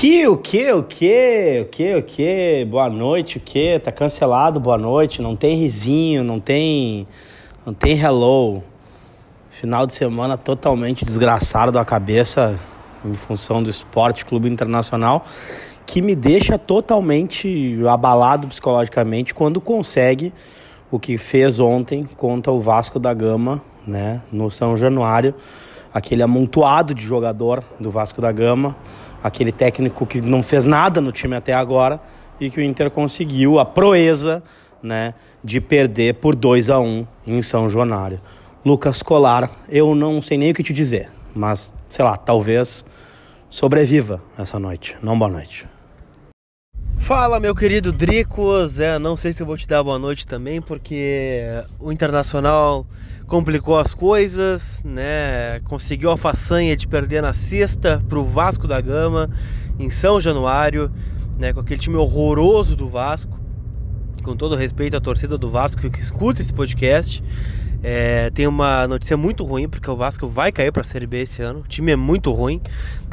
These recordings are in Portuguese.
Que, o que, o que, o que, o que, boa noite, o que, tá cancelado, boa noite, não tem risinho, não tem, não tem hello. Final de semana totalmente desgraçado da cabeça em função do Esporte Clube Internacional, que me deixa totalmente abalado psicologicamente quando consegue o que fez ontem contra o Vasco da Gama, né, no São Januário, aquele amontoado de jogador do Vasco da Gama, aquele técnico que não fez nada no time até agora e que o Inter conseguiu a proeza, né, de perder por 2 a 1 em São Januário. Lucas Colar, eu não sei nem o que te dizer, mas sei lá, talvez sobreviva essa noite. Não boa noite. Fala, meu querido Dricos. É, não sei se eu vou te dar boa noite também, porque o Internacional complicou as coisas, né? Conseguiu a façanha de perder na sexta pro Vasco da Gama em São Januário, né? Com aquele time horroroso do Vasco. Com todo respeito à torcida do Vasco que escuta esse podcast. É, tem uma notícia muito ruim, porque o Vasco vai cair para a Série B esse ano. O time é muito ruim.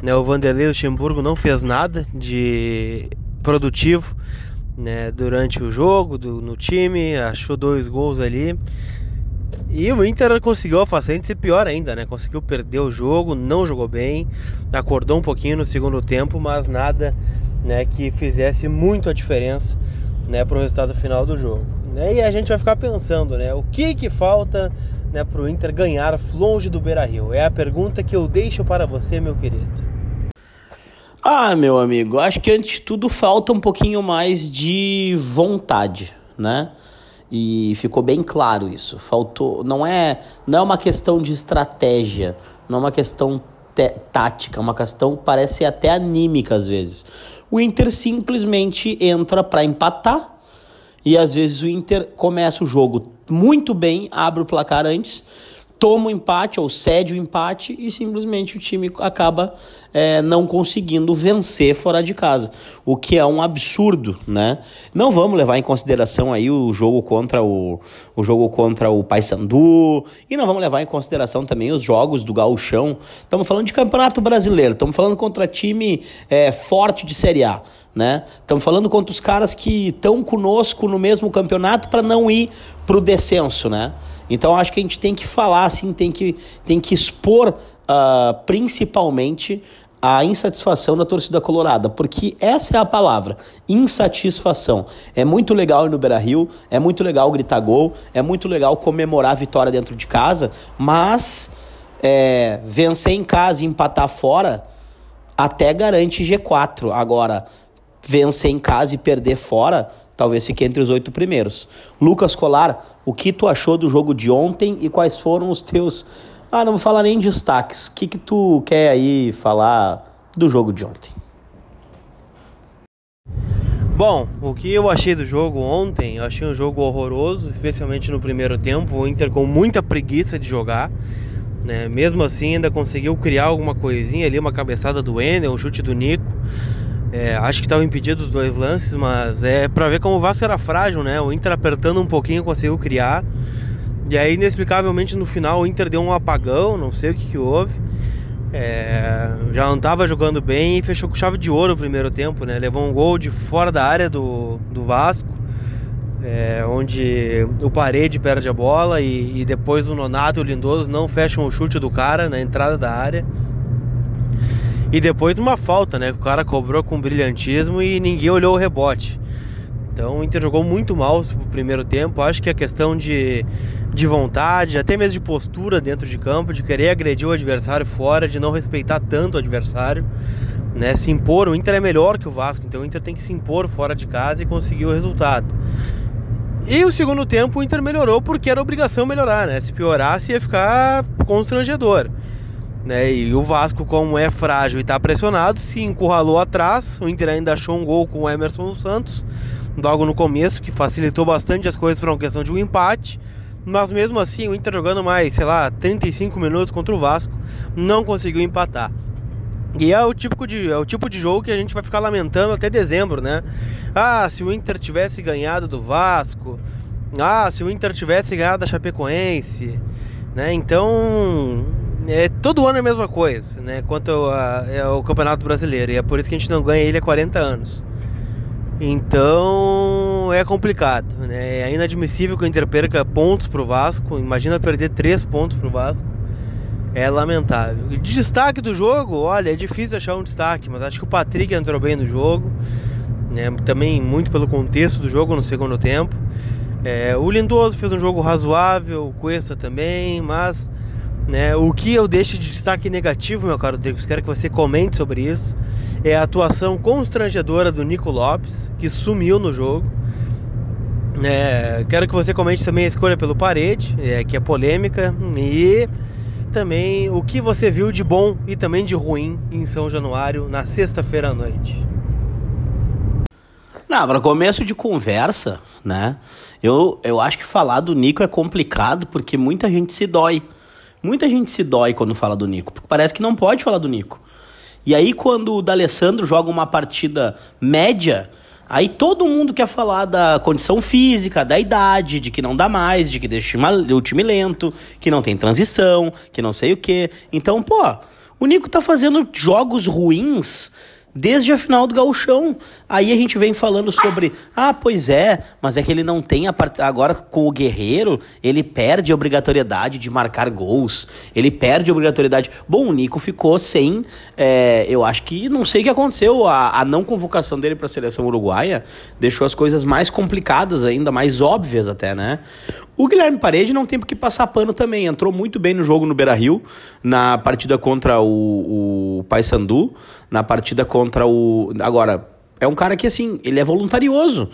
Né? O Vanderlei Luxemburgo não fez nada de produtivo né, durante o jogo, do, no time, achou dois gols ali. E o Inter conseguiu a façanha de ser pior ainda, né? Conseguiu perder o jogo, não jogou bem, acordou um pouquinho no segundo tempo, mas nada né, que fizesse muito a diferença né, o resultado final do jogo. Né? E a gente vai ficar pensando, né? O que que falta né, para o Inter ganhar longe do Beira-Rio? É a pergunta que eu deixo para você, meu querido. Ah, meu amigo, acho que antes de tudo falta um pouquinho mais de vontade, né? E ficou bem claro isso. Faltou, não é, não é uma questão de estratégia, não é uma questão tática, é uma questão parece até anímica às vezes. O Inter simplesmente entra para empatar e às vezes o Inter começa o jogo muito bem, abre o placar antes toma o empate ou cede o empate e simplesmente o time acaba é, não conseguindo vencer fora de casa, o que é um absurdo, né? Não vamos levar em consideração aí o jogo contra o, o jogo contra o Paysandu e não vamos levar em consideração também os jogos do Gauchão. Estamos falando de Campeonato Brasileiro, estamos falando contra time é, forte de Série A né? Estamos falando contra os caras que estão conosco no mesmo campeonato para não ir para o descenso, né? Então acho que a gente tem que falar assim, tem que, tem que expor uh, principalmente a insatisfação da torcida colorada, porque essa é a palavra, insatisfação. É muito legal ir no Beira-Rio, é muito legal gritar gol, é muito legal comemorar a vitória dentro de casa, mas é, vencer em casa e empatar fora até garante G4. Agora, vencer em casa e perder fora talvez fique entre os oito primeiros. Lucas Colar, o que tu achou do jogo de ontem e quais foram os teus. Ah, não vou falar nem destaques. O que, que tu quer aí falar do jogo de ontem? Bom, o que eu achei do jogo ontem, eu achei um jogo horroroso, especialmente no primeiro tempo. O Inter com muita preguiça de jogar. Né? Mesmo assim, ainda conseguiu criar alguma coisinha ali, uma cabeçada do Ender, um chute do Nico. É, acho que estavam impedidos os dois lances, mas é para ver como o Vasco era frágil, né? O Inter apertando um pouquinho conseguiu criar. E aí, inexplicavelmente, no final, o Inter deu um apagão, não sei o que, que houve. É, já não estava jogando bem e fechou com chave de ouro o primeiro tempo, né? Levou um gol de fora da área do, do Vasco, é, onde o Parede perde a bola e, e depois o Nonato e o Lindoso não fecham o chute do cara na entrada da área. E depois uma falta, né? O cara cobrou com brilhantismo e ninguém olhou o rebote. Então o Inter jogou muito mal no primeiro tempo. Acho que a questão de, de vontade, até mesmo de postura dentro de campo, de querer agredir o adversário fora, de não respeitar tanto o adversário, né? Se impor. O Inter é melhor que o Vasco, então o Inter tem que se impor fora de casa e conseguir o resultado. E o segundo tempo o Inter melhorou porque era obrigação melhorar, né? Se piorasse ia ficar constrangedor. Né? E o Vasco, como é frágil e está pressionado, se encurralou atrás. O Inter ainda achou um gol com o Emerson Santos, logo no começo, que facilitou bastante as coisas para uma questão de um empate. Mas mesmo assim, o Inter jogando mais, sei lá, 35 minutos contra o Vasco, não conseguiu empatar. E é o, tipo de, é o tipo de jogo que a gente vai ficar lamentando até dezembro, né? Ah, se o Inter tivesse ganhado do Vasco. Ah, se o Inter tivesse ganhado da Chapecoense. Né? Então, é, todo ano é a mesma coisa, né? Quanto a, é Campeonato Brasileiro. E é por isso que a gente não ganha ele há 40 anos. Então é complicado, né? É inadmissível que o Inter perca pontos pro Vasco. Imagina perder três pontos pro Vasco. É lamentável. De destaque do jogo, olha, é difícil achar um destaque, mas acho que o Patrick entrou bem no jogo. Né? Também muito pelo contexto do jogo no segundo tempo. É, o Lindoso fez um jogo razoável, o Cuesta também, mas né, o que eu deixo de destaque negativo, meu caro Rodrigo, quero que você comente sobre isso, é a atuação constrangedora do Nico Lopes, que sumiu no jogo. É, quero que você comente também a escolha pelo Parede, é, que é polêmica, e também o que você viu de bom e também de ruim em São Januário na sexta-feira à noite. Não, para começo de conversa, né? Eu, eu acho que falar do Nico é complicado porque muita gente se dói. Muita gente se dói quando fala do Nico, porque parece que não pode falar do Nico. E aí, quando o D'Alessandro joga uma partida média, aí todo mundo quer falar da condição física, da idade, de que não dá mais, de que deixa o time lento, que não tem transição, que não sei o quê. Então, pô, o Nico tá fazendo jogos ruins desde a final do gauchão. Aí a gente vem falando sobre, ah, pois é, mas é que ele não tem a part... agora com o Guerreiro, ele perde a obrigatoriedade de marcar gols, ele perde a obrigatoriedade. Bom, o Nico ficou sem, é, eu acho que não sei o que aconteceu, a, a não convocação dele para a seleção uruguaia deixou as coisas mais complicadas ainda, mais óbvias até, né? O Guilherme Parede não tem por que passar pano também. Entrou muito bem no jogo no Beira Rio, na partida contra o, o Paysandu, na partida contra o. Agora, é um cara que, assim, ele é voluntarioso.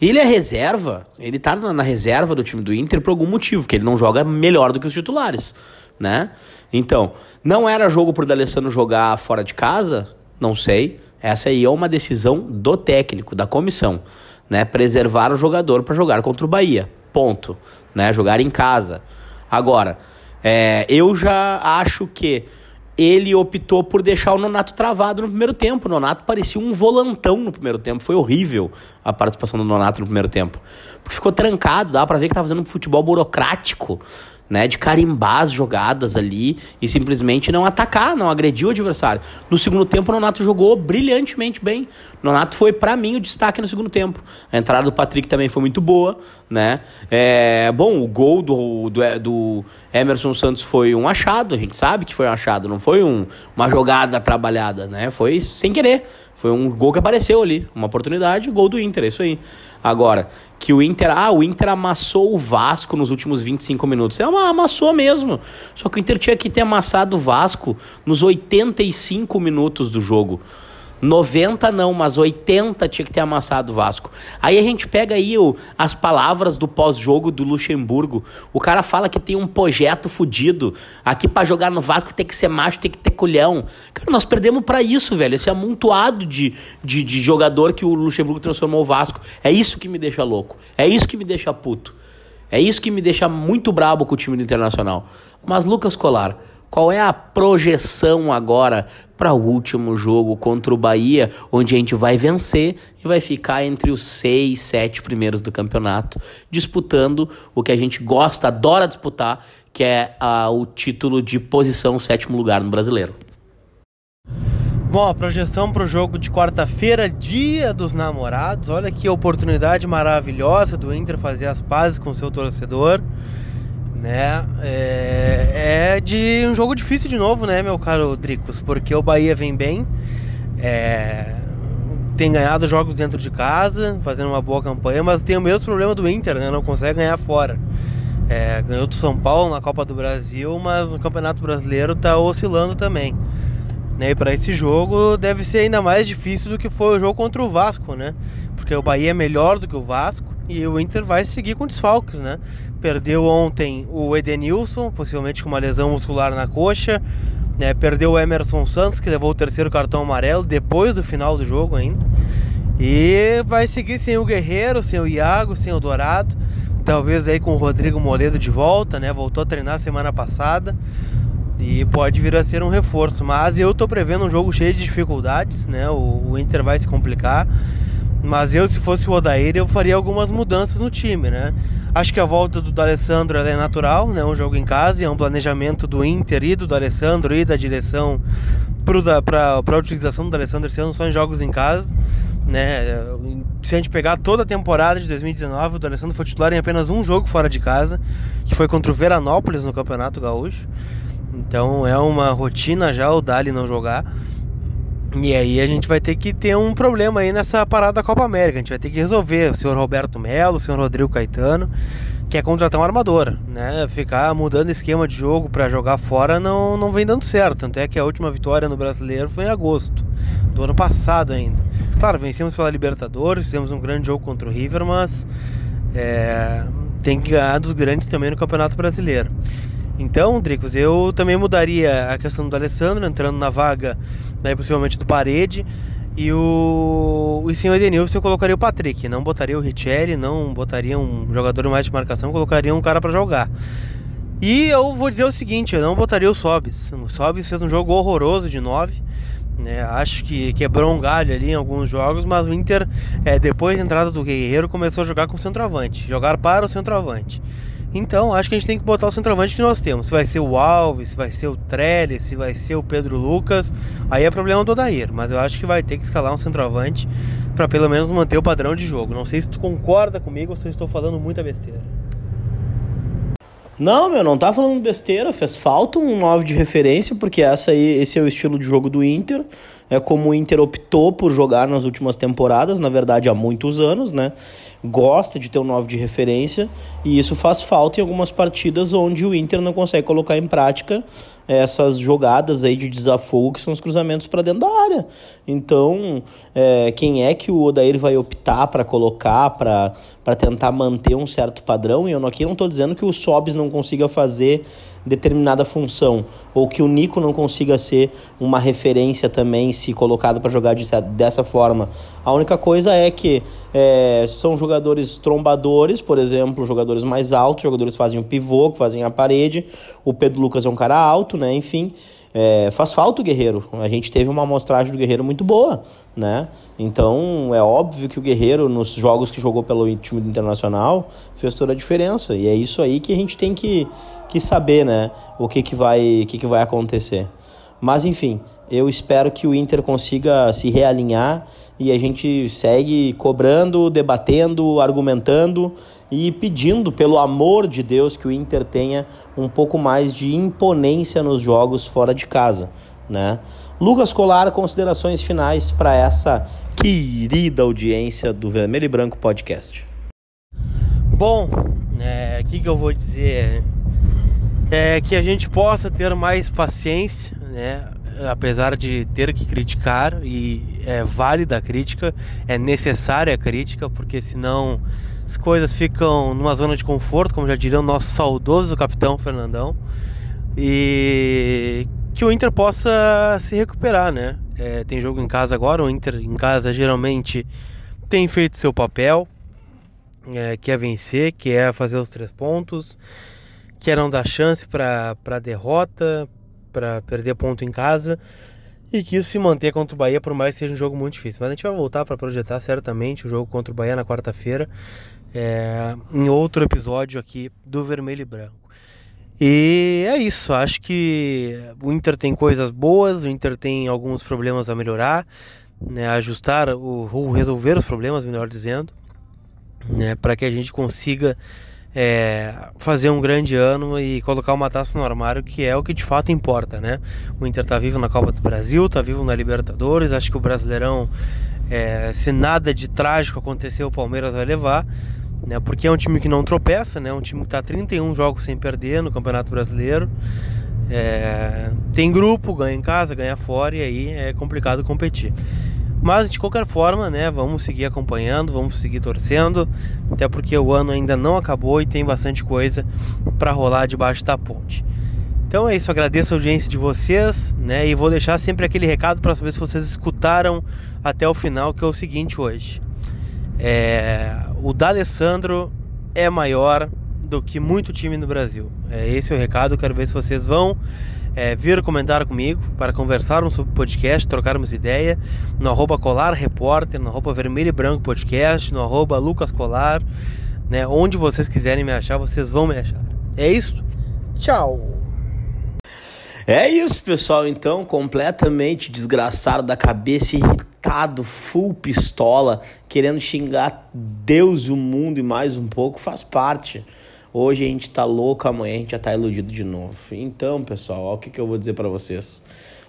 Ele é reserva, ele tá na, reserva do time do Inter por algum motivo, que ele não joga melhor do que os titulares, né? Então, não era jogo pro D'Alessandro jogar fora de casa? Não sei. Essa aí é uma decisão do técnico, da comissão, né? Preservar o jogador para jogar contra o Bahia. Ponto. Né? Jogar em casa. Agora, é, eu já acho que ele optou por deixar o Nonato travado no primeiro tempo. O Nonato parecia um volantão no primeiro tempo. Foi horrível a participação do Nonato no primeiro tempo. Porque ficou trancado, dá para ver que tá fazendo um futebol burocrático né, de carimbar as jogadas ali e simplesmente não atacar, não agredir o adversário. No segundo tempo, o Nonato jogou brilhantemente bem. O Nonato foi, para mim, o destaque no segundo tempo. A entrada do Patrick também foi muito boa, né? É, bom, o gol do, do, do, Emerson Santos foi um achado, a gente sabe que foi um achado, não foi um, uma jogada trabalhada, né? Foi sem querer. Foi um gol que apareceu ali, uma oportunidade, gol do Inter, é isso aí. Agora, que o Inter, ah, o Inter amassou o Vasco nos últimos 25 minutos. É uma amassou mesmo. Só que o Inter tinha que ter amassado o Vasco nos 85 minutos do jogo. 90 não, mas 80 tinha que ter amassado o Vasco. Aí a gente pega aí o, as palavras do pós-jogo do Luxemburgo. O cara fala que tem um projeto fudido. Aqui para jogar no Vasco tem que ser macho, tem que ter culhão. Cara, nós perdemos para isso, velho. Esse amontoado de, de, de jogador que o Luxemburgo transformou o Vasco. É isso que me deixa louco. É isso que me deixa puto. É isso que me deixa muito brabo com o time do Internacional. Mas Lucas Colar, qual é a projeção agora para o último jogo contra o Bahia, onde a gente vai vencer e vai ficar entre os seis, sete primeiros do campeonato, disputando o que a gente gosta, adora disputar, que é uh, o título de posição sétimo lugar no brasileiro. Bom, a projeção para o jogo de quarta-feira, dia dos namorados. Olha que oportunidade maravilhosa do Inter fazer as pazes com seu torcedor né? É, é, de um jogo difícil de novo, né, meu caro Dricos? Porque o Bahia vem bem, é, tem ganhado jogos dentro de casa, fazendo uma boa campanha, mas tem o mesmo problema do Inter, né? Não consegue ganhar fora. É, ganhou do São Paulo na Copa do Brasil, mas no Campeonato Brasileiro está oscilando também. Né? E para esse jogo deve ser ainda mais difícil do que foi o jogo contra o Vasco, né? Porque o Bahia é melhor do que o Vasco e o Inter vai seguir com desfalques, né? Perdeu ontem o Edenilson, possivelmente com uma lesão muscular na coxa. Né? Perdeu o Emerson Santos, que levou o terceiro cartão amarelo depois do final do jogo ainda. E vai seguir sem o Guerreiro, sem o Iago, sem o Dourado. Talvez aí com o Rodrigo Moledo de volta, né? Voltou a treinar semana passada. E pode vir a ser um reforço. Mas eu tô prevendo um jogo cheio de dificuldades, né? O, o Inter vai se complicar. Mas eu, se fosse o Odair, eu faria algumas mudanças no time, né? Acho que a volta do D'Alessandro é natural, né? Um jogo em casa, é um planejamento do Inter e do D'Alessandro e da direção para a utilização do D'Alessandro esse ano só em jogos em casa. Né? Se a gente pegar toda a temporada de 2019, o D'Alessandro foi titular em apenas um jogo fora de casa, que foi contra o Veranópolis no Campeonato Gaúcho. Então é uma rotina já o Dali não jogar. E aí a gente vai ter que ter um problema aí nessa parada da Copa América. A gente vai ter que resolver o senhor Roberto Melo, o senhor Rodrigo Caetano, que é contratar um armador, né? Ficar mudando esquema de jogo para jogar fora não, não vem dando certo. Tanto é que a última vitória no Brasileiro foi em agosto do ano passado ainda. Claro, vencemos pela Libertadores, fizemos um grande jogo contra o River, mas é, tem que ganhar dos grandes também no Campeonato Brasileiro. Então, Dricos, eu também mudaria a questão do Alessandro, entrando na vaga, né, possivelmente do Parede. E o, o senhor Edenilson eu colocaria o Patrick, não botaria o Richelli, não botaria um jogador mais de marcação, colocaria um cara para jogar. E eu vou dizer o seguinte, eu não botaria o Sobis. O Sobis fez um jogo horroroso de 9. Né? Acho que quebrou um galho ali em alguns jogos, mas o Inter, é, depois da entrada do Guerreiro, começou a jogar com o centroavante, jogar para o centroavante. Então, acho que a gente tem que botar o centroavante que nós temos. Se vai ser o Alves, se vai ser o Trellis, se vai ser o Pedro Lucas, aí é problema do Odair. Mas eu acho que vai ter que escalar um centroavante para pelo menos manter o padrão de jogo. Não sei se tu concorda comigo ou se eu estou falando muita besteira. Não, meu, não tá falando besteira. Fez falta um 9 de referência, porque essa aí, esse é o estilo de jogo do Inter. É como o Inter optou por jogar nas últimas temporadas, na verdade há muitos anos, né? Gosta de ter um 9 de referência e isso faz falta em algumas partidas onde o Inter não consegue colocar em prática essas jogadas aí de desafogo que são os cruzamentos para dentro da área. Então, é, quem é que o Odair vai optar para colocar para tentar manter um certo padrão? E eu aqui não estou dizendo que o Sobis não consiga fazer determinada função ou que o Nico não consiga ser uma referência também se colocado para jogar de, dessa forma. A única coisa é que é, são jogadores trombadores, por exemplo, jogadores mais altos, jogadores que fazem o pivô, que fazem a parede. O Pedro Lucas é um cara alto, né? Enfim, é, faz falta o Guerreiro. A gente teve uma amostragem do Guerreiro muito boa, né? Então é óbvio que o Guerreiro, nos jogos que jogou pelo time do Internacional, fez toda a diferença. E é isso aí que a gente tem que, que saber, né? O que, que, vai, que, que vai acontecer. Mas enfim, eu espero que o Inter consiga se realinhar e a gente segue cobrando, debatendo, argumentando e pedindo, pelo amor de Deus, que o Inter tenha um pouco mais de imponência nos jogos fora de casa, né? Lucas Colar, considerações finais para essa querida audiência do Vermelho e Branco Podcast. Bom, é, o que, que eu vou dizer? É que a gente possa ter mais paciência, né? apesar de ter que criticar, e é válida a crítica, é necessária a crítica, porque senão as coisas ficam numa zona de conforto, como já diria o nosso saudoso capitão Fernandão, e que o Inter possa se recuperar, né? É, tem jogo em casa agora, o Inter em casa geralmente tem feito seu papel, é, quer vencer, quer fazer os três pontos, quer não dar chance para derrota, para perder ponto em casa e que isso se manter contra o Bahia, por mais que seja um jogo muito difícil. Mas a gente vai voltar para projetar certamente o jogo contra o Bahia na quarta-feira, é, em outro episódio aqui do Vermelho e Branco. E é isso, acho que o Inter tem coisas boas, o Inter tem alguns problemas a melhorar, né, ajustar ou resolver os problemas, melhor dizendo, né, para que a gente consiga é, fazer um grande ano e colocar uma taça no armário, que é o que de fato importa, né? O Inter tá vivo na Copa do Brasil, tá vivo na Libertadores, acho que o Brasileirão, é, se nada de trágico acontecer, o Palmeiras vai levar, né? Porque é um time que não tropeça, né? Um time que tá 31 jogos sem perder no Campeonato Brasileiro. É, tem grupo, ganha em casa, ganha fora e aí é complicado competir. Mas de qualquer forma, né, vamos seguir acompanhando, vamos seguir torcendo, até porque o ano ainda não acabou e tem bastante coisa para rolar debaixo da ponte. Então é isso, agradeço a audiência de vocês, né, e vou deixar sempre aquele recado para saber se vocês escutaram até o final, que é o seguinte hoje. É, o D'Alessandro é maior do que muito time no Brasil. É esse é o recado, quero ver se vocês vão é, vir comentar comigo para conversarmos sobre o podcast, trocarmos ideia no arroba Colar Repórter, no arroba Vermelho e Branco Podcast, no arroba Lucas Colar, né? Onde vocês quiserem me achar, vocês vão me achar. É isso. Tchau. É isso, pessoal. Então, completamente desgraçado da cabeça, irritado, full pistola, querendo xingar Deus, o mundo e mais um pouco, faz parte. Hoje a gente tá louco, amanhã a gente já tá iludido de novo. Então, pessoal, ó, o que, que eu vou dizer para vocês.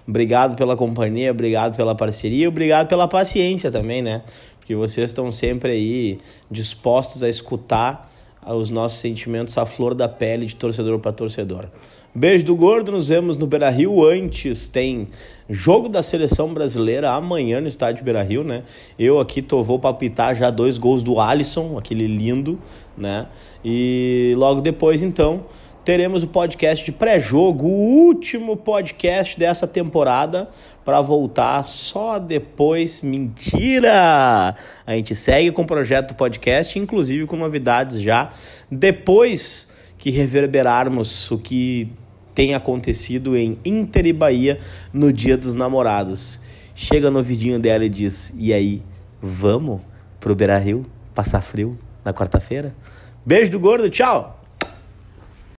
Obrigado pela companhia, obrigado pela parceria, obrigado pela paciência também, né? Porque vocês estão sempre aí dispostos a escutar os nossos sentimentos à flor da pele de torcedor para torcedor. Beijo do gordo, nos vemos no Beira Rio. Antes tem jogo da seleção brasileira amanhã no estádio Beira Rio, né? Eu aqui tô, vou palpitar já dois gols do Alisson, aquele lindo, né? E logo depois, então, teremos o podcast de pré-jogo, o último podcast dessa temporada, para voltar só depois. Mentira! A gente segue com o projeto do podcast, inclusive com novidades já depois que reverberarmos o que tem acontecido em Inter e Bahia no Dia dos Namorados. Chega no vidinho dela e diz: E aí, vamos pro Beira Rio passar frio na quarta-feira? Beijo do gordo, tchau!